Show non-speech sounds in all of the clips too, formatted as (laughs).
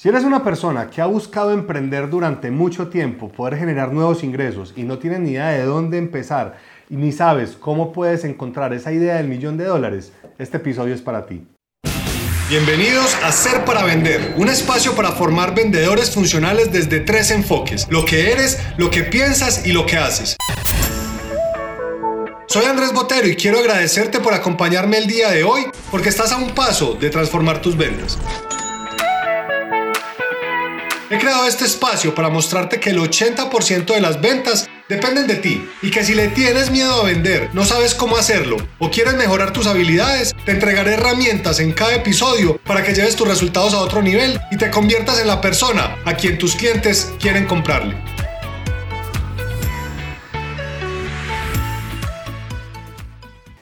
Si eres una persona que ha buscado emprender durante mucho tiempo, poder generar nuevos ingresos y no tienes ni idea de dónde empezar y ni sabes cómo puedes encontrar esa idea del millón de dólares, este episodio es para ti. Bienvenidos a Ser para Vender, un espacio para formar vendedores funcionales desde tres enfoques, lo que eres, lo que piensas y lo que haces. Soy Andrés Botero y quiero agradecerte por acompañarme el día de hoy porque estás a un paso de transformar tus ventas. He creado este espacio para mostrarte que el 80% de las ventas dependen de ti y que si le tienes miedo a vender, no sabes cómo hacerlo o quieres mejorar tus habilidades, te entregaré herramientas en cada episodio para que lleves tus resultados a otro nivel y te conviertas en la persona a quien tus clientes quieren comprarle.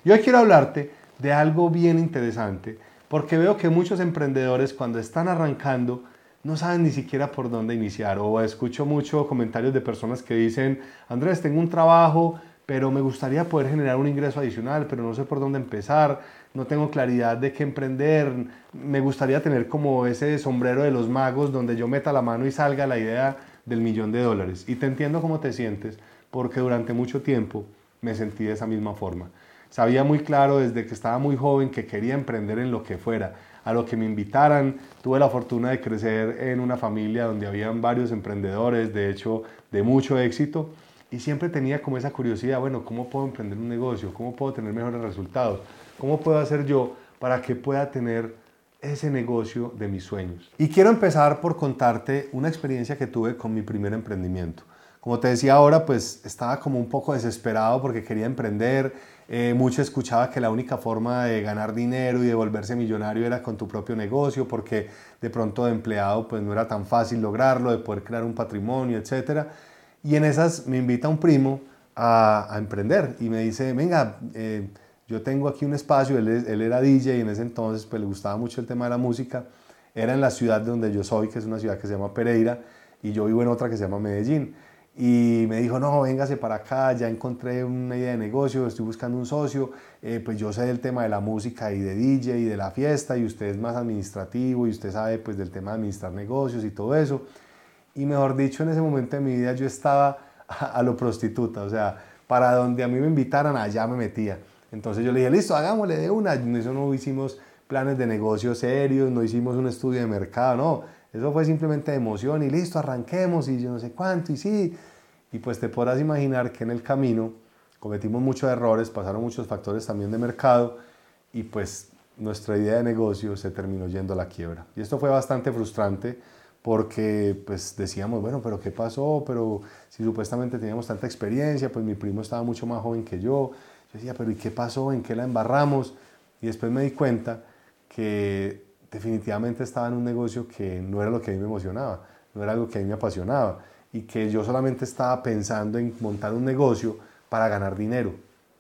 Y hoy quiero hablarte de algo bien interesante porque veo que muchos emprendedores cuando están arrancando no saben ni siquiera por dónde iniciar. O escucho mucho comentarios de personas que dicen, Andrés, tengo un trabajo, pero me gustaría poder generar un ingreso adicional, pero no sé por dónde empezar, no tengo claridad de qué emprender, me gustaría tener como ese sombrero de los magos donde yo meta la mano y salga la idea del millón de dólares. Y te entiendo cómo te sientes, porque durante mucho tiempo me sentí de esa misma forma. Sabía muy claro desde que estaba muy joven que quería emprender en lo que fuera, a lo que me invitaran. Tuve la fortuna de crecer en una familia donde habían varios emprendedores, de hecho, de mucho éxito. Y siempre tenía como esa curiosidad, bueno, ¿cómo puedo emprender un negocio? ¿Cómo puedo tener mejores resultados? ¿Cómo puedo hacer yo para que pueda tener ese negocio de mis sueños? Y quiero empezar por contarte una experiencia que tuve con mi primer emprendimiento. Como te decía ahora, pues estaba como un poco desesperado porque quería emprender. Eh, mucho escuchaba que la única forma de ganar dinero y de volverse millonario era con tu propio negocio, porque de pronto de empleado pues no era tan fácil lograrlo, de poder crear un patrimonio, etc. Y en esas me invita un primo a, emprender y me dice, venga, eh, yo tengo aquí un espacio, él, él, era DJ y en ese entonces pues le gustaba mucho el tema de la música, era en la ciudad donde yo soy, que es una ciudad que se llama Pereira, y yo vivo en otra que se llama Medellín y me dijo, no, véngase para acá, ya encontré una idea de negocio, estoy buscando un socio, eh, pues yo sé del tema de la música y de DJ y de la fiesta y usted es más administrativo y usted sabe pues del tema de administrar negocios y todo eso. Y mejor dicho, en ese momento de mi vida yo estaba (laughs) a, lo prostituta, o sea, para donde a mí me invitaran, allá me metía. Entonces yo le dije, listo, hagámosle de una. Eso no hicimos planes de negocio serios, no hicimos un estudio de mercado, no eso fue simplemente emoción y listo, arranquemos y yo no sé cuánto y sí. Y pues te podrás imaginar que en el camino cometimos muchos errores, pasaron muchos factores también de mercado y pues nuestra idea de negocio se terminó yendo a la quiebra. Y esto fue bastante frustrante porque pues decíamos, bueno, pero ¿qué pasó? Pero si supuestamente teníamos tanta experiencia, pues mi primo estaba mucho más joven que yo. Yo decía, pero ¿y qué pasó? ¿En qué la embarramos? Y después me di cuenta que definitivamente estaba en un negocio que no era lo que a mí me emocionaba, no era algo que a mí me apasionaba y que yo solamente estaba pensando en montar un negocio para ganar dinero.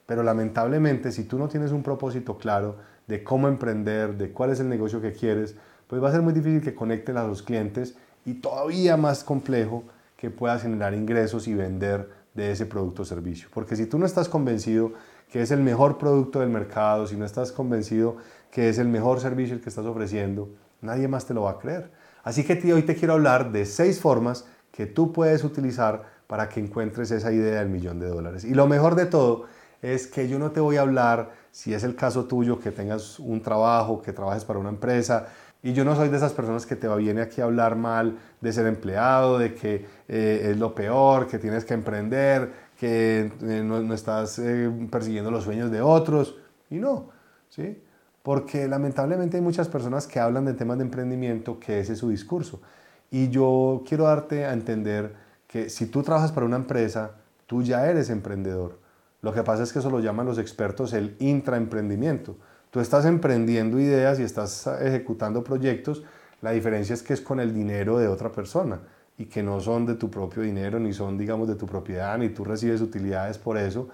Pero lamentablemente si tú no tienes un propósito claro de cómo emprender, de cuál es el negocio que quieres, pues va a ser muy difícil que conecten a los clientes y todavía más complejo que puedas generar ingresos y vender de ese producto o servicio. Porque si tú no estás convencido que es el mejor producto del mercado, si no estás convencido que es el mejor servicio el que estás ofreciendo, nadie más te lo va a creer. Así que hoy te quiero hablar de seis formas que tú puedes utilizar para que encuentres esa idea del millón de dólares. Y lo mejor de todo es que yo no te voy a hablar, si es el caso tuyo, que tengas un trabajo, que trabajes para una empresa, y yo no soy de esas personas que te viene aquí a hablar mal de ser empleado, de que eh, es lo peor, que tienes que emprender, que eh, no, no, estás eh, persiguiendo los sueños de otros. Y no, ¿sí? porque lamentablemente hay muchas personas que hablan de temas de emprendimiento que ese es su discurso. Y yo quiero darte a entender que si tú trabajas para una empresa, tú ya eres emprendedor. Lo que pasa es que eso lo llaman los expertos el intraemprendimiento. Tú estás emprendiendo ideas y estás ejecutando proyectos, la diferencia es que es con el dinero de otra persona y que no son de tu propio dinero, ni son, digamos, de tu propiedad, ni tú recibes utilidades por eso,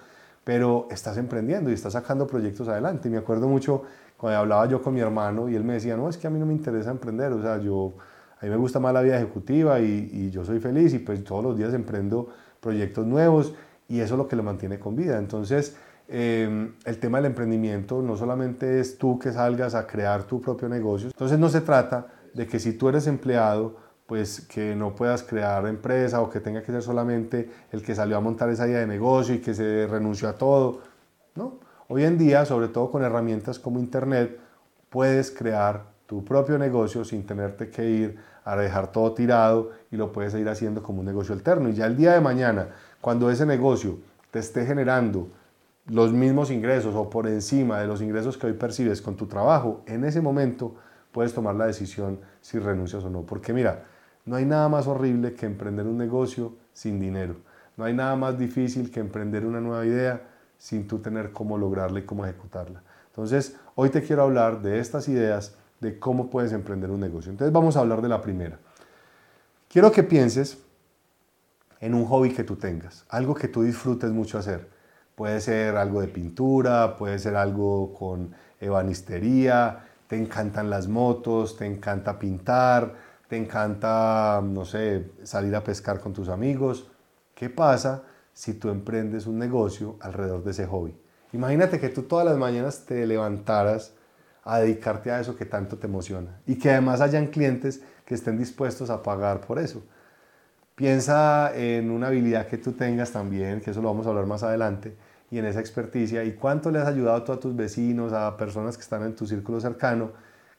pero estás emprendiendo y estás sacando proyectos adelante. Y me acuerdo mucho cuando hablaba yo con mi hermano y él me decía, no, es que a mí no me interesa emprender, o sea, yo, a mí me gusta más la vida ejecutiva y, yo soy feliz y pues todos los días emprendo proyectos nuevos y eso es lo que lo mantiene con vida. Entonces, em, el tema del emprendimiento no solamente es tú que salgas a crear tu propio negocio, entonces no se trata de que si tú eres empleado, pues que no puedas crear empresa o que tenga que ser solamente el que salió a montar esa idea de negocio y que se renunció a todo. ¿no? Hoy en día, sobre todo con herramientas como Internet, puedes crear tu propio negocio sin tenerte que ir a dejar todo tirado y lo puedes ir haciendo como un negocio alterno. Y ya el día de mañana, cuando ese negocio te esté generando los mismos ingresos o por encima de los ingresos que hoy percibes con tu trabajo, en ese momento puedes tomar la decisión si renuncias o no. Porque mira, no hay nada más horrible que emprender un negocio sin dinero. No hay nada más difícil que emprender una nueva idea sin tú tener cómo lograrla y cómo ejecutarla. Entonces, hoy te quiero hablar de estas ideas de cómo puedes emprender un negocio. Entonces, vamos a hablar de la primera. Quiero que pienses en un hobby que tú tengas, algo que tú disfrutes mucho hacer. Puede ser algo de pintura, puede ser algo con ebanistería, te encantan las motos, te encanta pintar, te encanta, no sé, salir a pescar con tus amigos. ¿Qué pasa si tú emprendes un negocio alrededor de ese hobby? Imagínate que tú todas las mañanas te levantaras a dedicarte a eso que tanto te emociona y que además hayan clientes que estén dispuestos a pagar por eso. Piensa en una habilidad que tú tengas también, que eso lo vamos a hablar más adelante, y en esa experticia, y cuánto le has ayudado tú a tus vecinos, a personas que están en tu círculo cercano,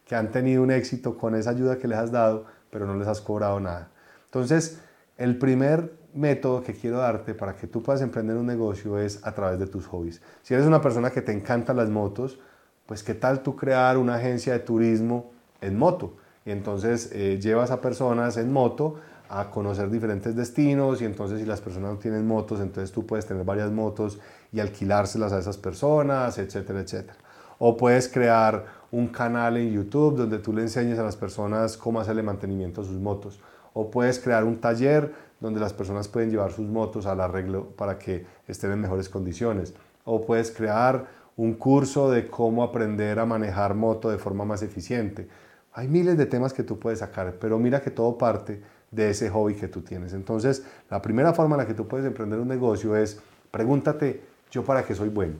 que han tenido un éxito con esa ayuda que les has dado, pero no les has cobrado nada. Entonces, el primer método que quiero darte para que tú puedas emprender un negocio es a través de tus hobbies. Si eres una persona que te encantan las motos, pues qué tal tú crear una agencia de turismo en moto. Y entonces eh, llevas a personas en moto a conocer diferentes destinos y entonces si las personas no tienen motos, entonces tú puedes tener varias motos y alquilárselas a esas personas, etcétera, etcétera. O puedes crear un canal en YouTube donde tú le enseñes a las personas cómo hacerle mantenimiento a sus motos. O puedes crear un taller donde las personas pueden llevar sus motos al arreglo para que estén en mejores condiciones. O puedes crear un curso de cómo aprender a manejar moto de forma más eficiente. Hay miles de temas que tú puedes sacar, pero mira que todo parte de ese hobby que tú tienes. Entonces, la primera forma en la que tú puedes emprender un negocio es pregúntate, ¿yo para qué soy bueno?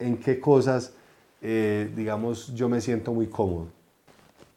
¿En qué cosas, eh, digamos, yo me siento muy cómodo?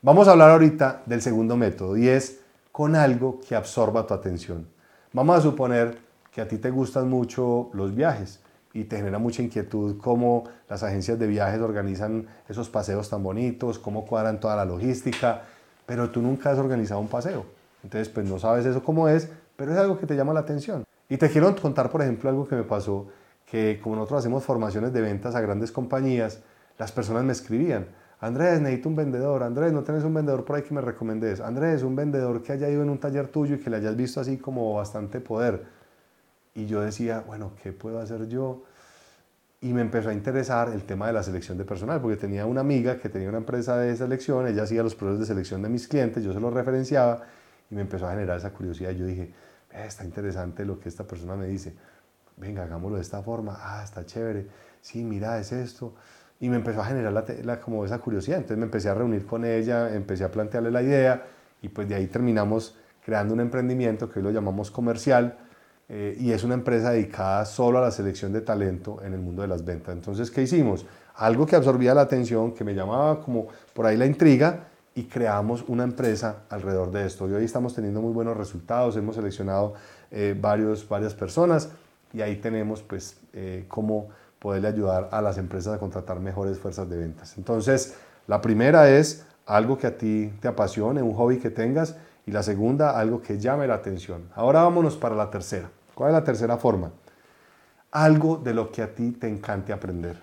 Vamos a hablar ahorita del segundo método y es con algo que absorba tu atención. Vamos a suponer que a ti te gustan mucho los viajes y te genera mucha inquietud cómo las agencias de viajes organizan esos paseos tan bonitos, cómo cuadran toda la logística, pero tú nunca has organizado un paseo. Entonces, pues no sabes eso cómo es, pero es algo que te llama la atención. Y te quiero contar, por ejemplo, algo que me pasó, que como nosotros hacemos formaciones de ventas a grandes compañías, las personas me escribían, Andrés, necesito un vendedor, Andrés, ¿no tienes un vendedor por ahí que me recomendes? Andrés, un vendedor que haya ido en un taller tuyo y que le hayas visto así como bastante poder. Y yo decía, bueno, ¿qué puedo hacer yo? Y me empezó a interesar el tema de la selección de personal, porque tenía una amiga que tenía una empresa de selección, ella hacía los procesos de selección de mis clientes, yo se los referenciaba y me empezó a generar esa curiosidad. Yo dije, está interesante lo que esta persona me dice. Venga, hagámoslo de esta forma. Ah, está chévere. Sí, mira, es esto. Y me empezó a generar la, como esa curiosidad. Entonces me empecé a reunir con ella, empecé a plantearle la idea y pues de ahí terminamos creando un emprendimiento que hoy lo llamamos comercial eh, y es una empresa dedicada solo a la selección de talento en el mundo de las ventas. Entonces, ¿qué hicimos? Algo que absorbía la atención, que me llamaba como por ahí la intriga y creamos una empresa alrededor de esto. Y hoy estamos teniendo muy buenos resultados, hemos seleccionado eh, varios, varias personas y ahí tenemos pues eh, cómo poderle ayudar a las empresas a contratar mejores fuerzas de ventas. Entonces, la primera es algo que a ti te apasione, un hobby que tengas y la segunda, algo que llame la atención. Ahora vámonos para la tercera. ¿Cuál es la tercera forma? Algo de lo que a ti te encante aprender.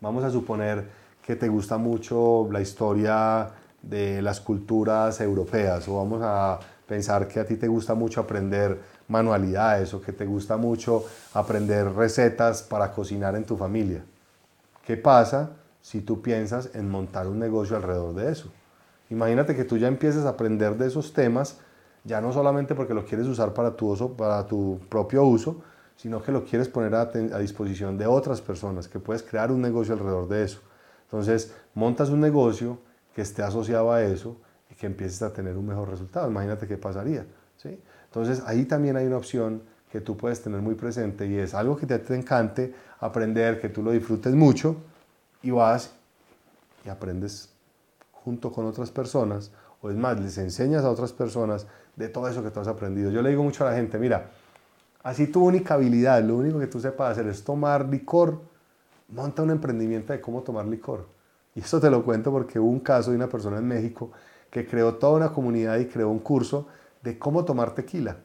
Vamos a suponer que te gusta mucho la historia de las culturas europeas o vamos a pensar que a ti te gusta mucho aprender manualidades o que te gusta mucho aprender recetas para cocinar en tu familia. ¿Qué pasa si tú piensas en montar un negocio alrededor de eso? Imagínate que tú ya empieces a aprender de esos temas, ya no solamente porque lo quieres usar para tu, uso, para tu propio uso, sino que lo quieres poner a, disposición de otras personas, que puedes crear un negocio alrededor de eso. Entonces, montas un negocio que esté asociado a eso y que empieces a tener un mejor resultado. Imagínate qué pasaría. ¿sí? Entonces, ahí también hay una opción que tú puedes tener muy presente y es algo que te, te encante aprender, que tú lo disfrutes mucho y vas y aprendes junto con otras personas, o es más, les enseñas a otras personas de todo eso que tú has aprendido. Yo le digo mucho a la gente, mira, así tu única habilidad, lo único que tú sepas hacer es tomar licor, monta un emprendimiento de cómo tomar licor. Y eso te lo cuento porque hubo un caso de una persona en México que creó toda una comunidad y creó un curso de cómo tomar tequila.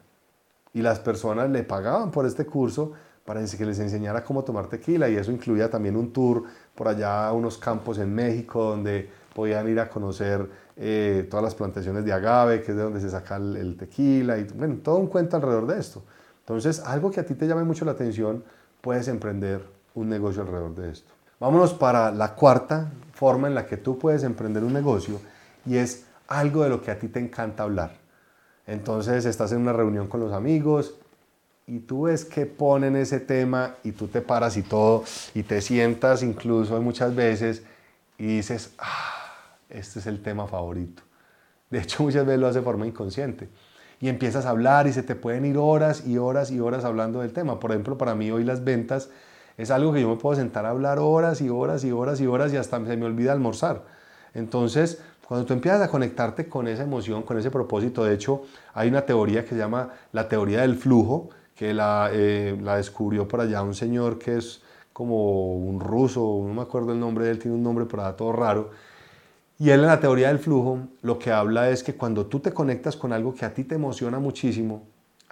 Y las personas le pagaban por este curso para que les enseñara cómo tomar tequila y eso incluía también un tour por allá a unos campos en México donde podían ir a conocer eh, todas las plantaciones de agave, que es de donde se saca el, tequila y bueno, todo un cuento alrededor de esto. Entonces, algo que a ti te llame mucho la atención, puedes emprender un negocio alrededor de esto. Vámonos para la cuarta forma en la que tú puedes emprender un negocio y es algo de lo que a ti te encanta hablar. Entonces estás en una reunión con los amigos y tú ves que ponen ese tema y tú te paras y todo y te sientas incluso muchas veces y dices, ah, este es el tema favorito. De hecho (laughs) muchas veces lo hace de forma inconsciente. Y empiezas a hablar y se te pueden ir horas y horas y horas hablando del tema. Por ejemplo, para mí hoy las ventas es algo que yo me puedo sentar a hablar horas y horas y horas y horas y hasta se me olvida almorzar. Entonces, cuando tú empiezas a conectarte con esa emoción, con ese propósito, de hecho, hay una teoría que se llama la teoría del flujo, que la, eh, la descubrió por allá un señor que es como un ruso, no me acuerdo el nombre de él, tiene un nombre por allá todo raro. Y él en la teoría del flujo lo que habla es que cuando tú te conectas con algo que a ti te emociona muchísimo,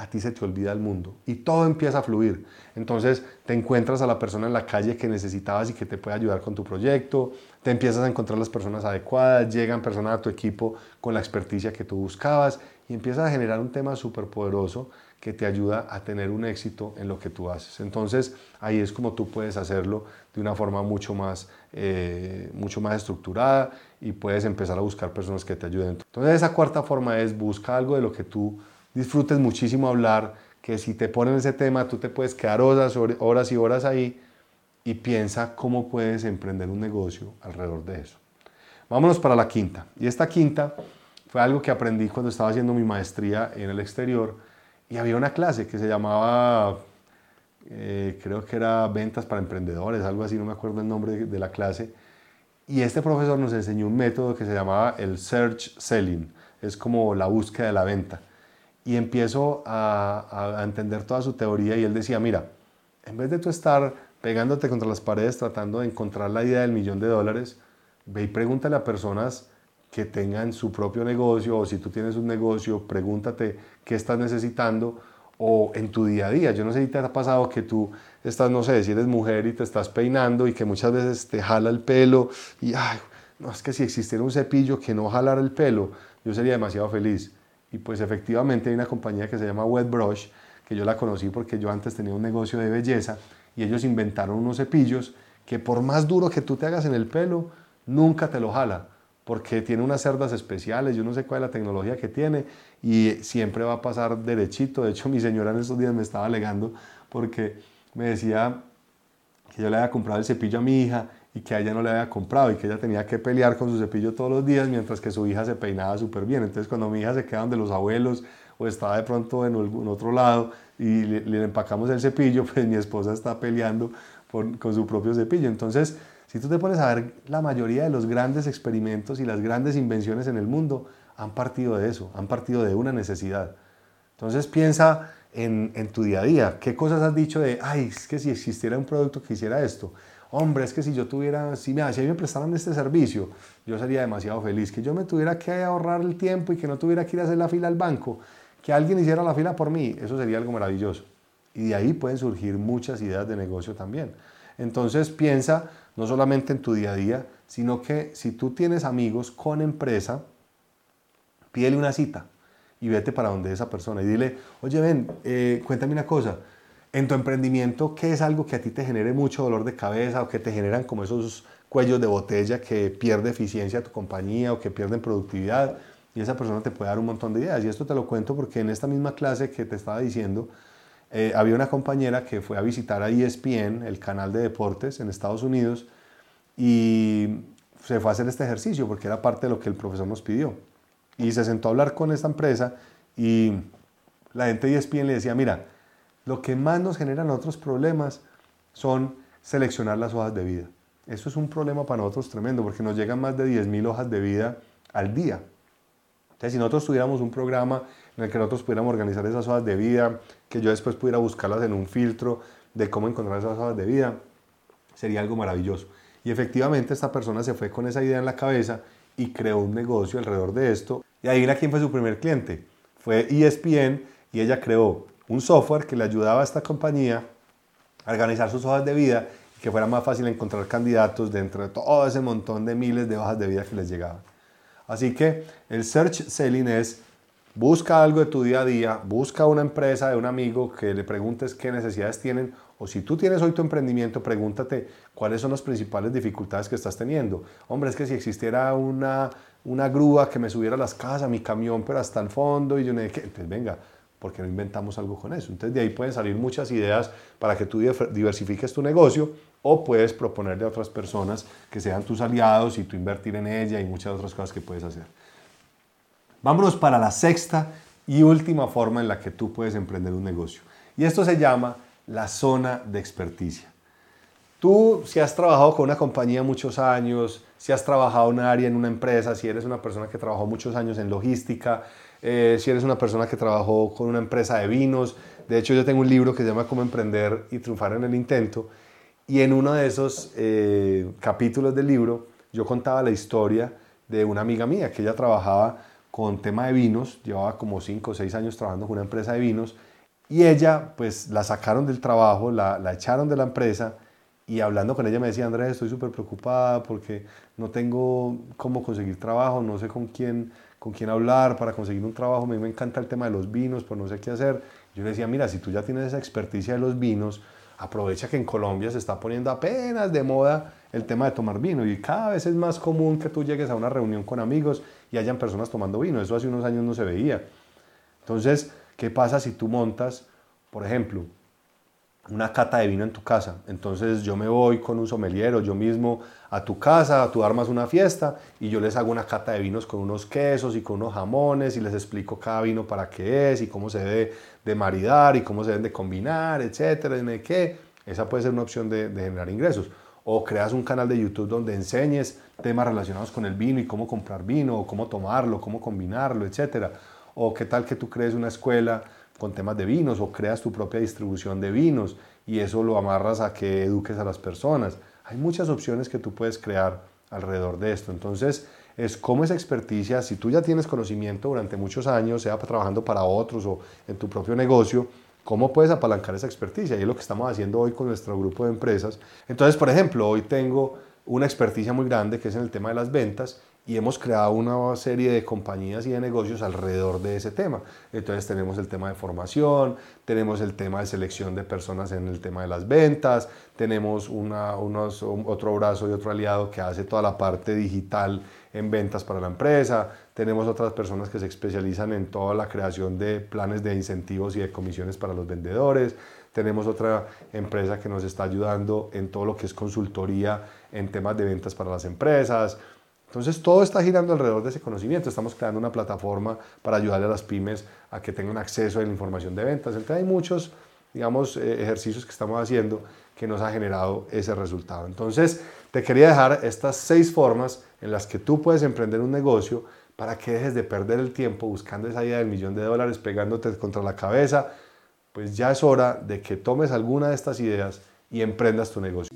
a ti se te olvida el mundo y todo empieza a fluir. Entonces te encuentras a la persona en la calle que necesitabas y que te puede ayudar con tu proyecto, te empiezas a encontrar las personas adecuadas, llegan personas a tu equipo con la experticia que tú buscabas y empiezas a generar un tema súper poderoso que te ayuda a tener un éxito en lo que tú haces. Entonces ahí es como tú puedes hacerlo de una forma mucho más, eh, mucho más estructurada y puedes empezar a buscar personas que te ayuden. Entonces esa cuarta forma es busca algo de lo que tú disfrutes muchísimo hablar, que si te ponen ese tema tú te puedes quedar horas, horas y horas ahí y piensa cómo puedes emprender un negocio alrededor de eso. Vámonos para la quinta. Y esta quinta fue algo que aprendí cuando estaba haciendo mi maestría en el exterior y había una clase que se llamaba, eh, creo que era ventas para emprendedores, algo así, no me acuerdo el nombre de, de la clase. Y este profesor nos enseñó un método que se llamaba el search selling, es como la búsqueda de la venta y empiezo a, entender toda su teoría y él decía, mira, en vez de tú estar pegándote contra las paredes tratando de encontrar la idea del millón de dólares, ve y pregúntale a personas que tengan su propio negocio o si tú tienes un negocio, pregúntate qué estás necesitando o en tu día a día. Yo no sé si te ha pasado que tú estás, no sé, si eres mujer y te estás peinando y que muchas veces te jala el pelo y, ay, no, es que si existiera un cepillo que no jalara el pelo, yo sería demasiado feliz. Y pues efectivamente hay una compañía que se llama Wetbrush, que yo la conocí porque yo antes tenía un negocio de belleza y ellos inventaron unos cepillos que por más duro que tú te hagas en el pelo, nunca te lo jala, porque tiene unas cerdas especiales, yo no sé cuál es la tecnología que tiene y siempre va a pasar derechito. De hecho, mi señora en estos días me estaba alegando porque me decía que yo le había comprado el cepillo a mi hija y que a ella no le había comprado y que ella tenía que pelear con su cepillo todos los días mientras que su hija se peinaba súper bien. Entonces cuando mi hija se queda donde los abuelos o estaba de pronto en algún otro lado y le, empacamos el cepillo, (laughs) pues mi esposa está peleando con su propio cepillo. Entonces, si tú te pones a ver, la mayoría de los grandes experimentos y las grandes invenciones en el mundo han partido de eso, han partido de una necesidad. Entonces piensa en, en tu día a día, qué cosas has dicho de, ay, es que si existiera un producto que hiciera esto, hombre, es que si yo tuviera, si me, si me prestaran este servicio, yo sería demasiado feliz. Que yo me tuviera que ahorrar el tiempo y que no tuviera que ir a hacer la fila al banco, que alguien hiciera la fila por mí, eso sería algo maravilloso. Y de ahí pueden surgir muchas ideas de negocio también. Entonces piensa no solamente en tu día a día, sino que si tú tienes amigos con empresa, pídele una cita y vete para donde esa persona y dile, oye, ven, eh, cuéntame una cosa, en tu emprendimiento, ¿qué es algo que a ti te genere mucho dolor de cabeza o que te generan como esos cuellos de botella que pierde eficiencia tu compañía o que pierden productividad? Y esa persona te puede dar un montón de ideas. Y esto te lo cuento porque en esta misma clase que te estaba diciendo, eh, había una compañera que fue a visitar a ESPN, el canal de deportes en Estados Unidos, y se fue a hacer este ejercicio porque era parte de lo que el profesor nos pidió. Y se sentó a hablar con esta empresa y la gente de ESPN le decía, mira, lo que más nos genera otros problemas son seleccionar las hojas de vida. eso es un problema para nosotros tremendo porque nos llegan más de 10.000 hojas de vida al día. Entonces, si nosotros tuviéramos un programa en el que nosotros pudiéramos organizar esas hojas de vida, que yo después pudiera buscarlas en un filtro de cómo encontrar esas hojas de vida, sería algo maravilloso. Y efectivamente esta persona se fue con esa idea en la cabeza y creó un negocio alrededor de esto. Y adivina quién fue su primer cliente. Fue ESPN y ella creó un software que le ayudaba a esta compañía a organizar sus hojas de vida y que fuera más fácil encontrar candidatos dentro de todo ese montón de miles de hojas de vida que les llegaban. Así que el search selling es busca algo de tu día a día, busca una empresa de un amigo que le preguntes qué necesidades tienen o si tú tienes hoy tu emprendimiento, pregúntate cuáles son las principales dificultades que estás teniendo. Hombre, es que si existiera una, una grúa que me subiera a las casas, mi camión, pero hasta el fondo, y yo sé qué, pues venga, ¿por qué no inventamos algo con eso? Entonces de ahí pueden salir muchas ideas para que tú diversifiques tu negocio o puedes proponerle a otras personas que sean tus aliados y tú invertir en ella y muchas otras cosas que puedes hacer. Vámonos para la sexta y última forma en la que tú puedes emprender un negocio. Y esto se llama la zona de experticia. Tú, si has trabajado con una compañía muchos años, si has trabajado en un área, en una empresa, si eres una persona que trabajó muchos años en logística, eh, si eres una persona que trabajó con una empresa de vinos, de hecho yo tengo un libro que se llama Cómo emprender y triunfar en el intento, y en uno de esos eh, capítulos del libro yo contaba la historia de una amiga mía que ella trabajaba con tema de vinos, llevaba como 5 o 6 años trabajando con una empresa de vinos, y ella, pues la sacaron del trabajo, la, la echaron de la empresa y hablando con ella me decía, Andrés, estoy súper preocupada porque no tengo cómo conseguir trabajo, no sé con quién, con quién hablar para conseguir un trabajo, a mí me encanta el tema de los vinos, pero no sé qué hacer. Yo le decía, mira, si tú ya tienes esa experticia de los vinos, aprovecha que en Colombia se está poniendo apenas de moda el tema de tomar vino y cada vez es más común que tú llegues a una reunión con amigos y hayan personas tomando vino. Eso hace unos años no se veía. Entonces, ¿Qué pasa si tú montas, por ejemplo, una cata de vino en tu casa? Entonces yo me voy con un someliero, yo mismo a tu casa, tú armas una fiesta y yo les hago una cata de vinos con unos quesos y con unos jamones y les explico cada vino para qué es y cómo se debe de maridar y cómo se deben de combinar, etcétera, qué. Esa puede ser una opción de, de generar ingresos o creas un canal de YouTube donde enseñes temas relacionados con el vino y cómo comprar vino, o cómo tomarlo, cómo combinarlo, etcétera o qué tal que tú crees una escuela con temas de vinos o creas tu propia distribución de vinos y eso lo amarras a que eduques a las personas. Hay muchas opciones que tú puedes crear alrededor de esto. Entonces, es como esa experticia, si tú ya tienes conocimiento durante muchos años, sea trabajando para otros o en tu propio negocio, ¿cómo puedes apalancar esa experticia? Y es lo que estamos haciendo hoy con nuestro grupo de empresas. Entonces, por ejemplo, hoy tengo una experticia muy grande que es en el tema de las ventas y hemos creado una serie de compañías y de negocios alrededor de ese tema. Entonces tenemos el tema de formación, tenemos el tema de selección de personas en el tema de las ventas, tenemos una, unos, otro brazo y otro aliado que hace toda la parte digital en ventas para la empresa, tenemos otras personas que se especializan en toda la creación de planes de incentivos y de comisiones para los vendedores, tenemos otra empresa que nos está ayudando en todo lo que es consultoría en temas de ventas para las empresas, entonces todo está girando alrededor de ese conocimiento. Estamos creando una plataforma para ayudarle a las pymes a que tengan acceso a la información de ventas. Entonces hay muchos, digamos, eh, ejercicios que estamos haciendo que nos ha generado ese resultado. Entonces te quería dejar estas seis formas en las que tú puedes emprender un negocio para que dejes de perder el tiempo buscando esa idea del millón de dólares, pegándote contra la cabeza. Pues ya es hora de que tomes alguna de estas ideas y emprendas tu negocio.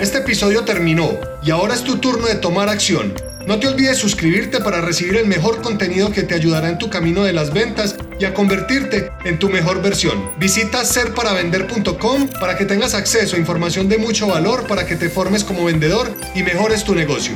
Este episodio terminó y ahora es tu turno de tomar acción. No te olvides suscribirte para recibir el mejor contenido que te ayudará en tu camino de las ventas y a convertirte en tu mejor versión. Visita serparavender.com para que tengas acceso a información de mucho valor para que te formes como vendedor y mejores tu negocio.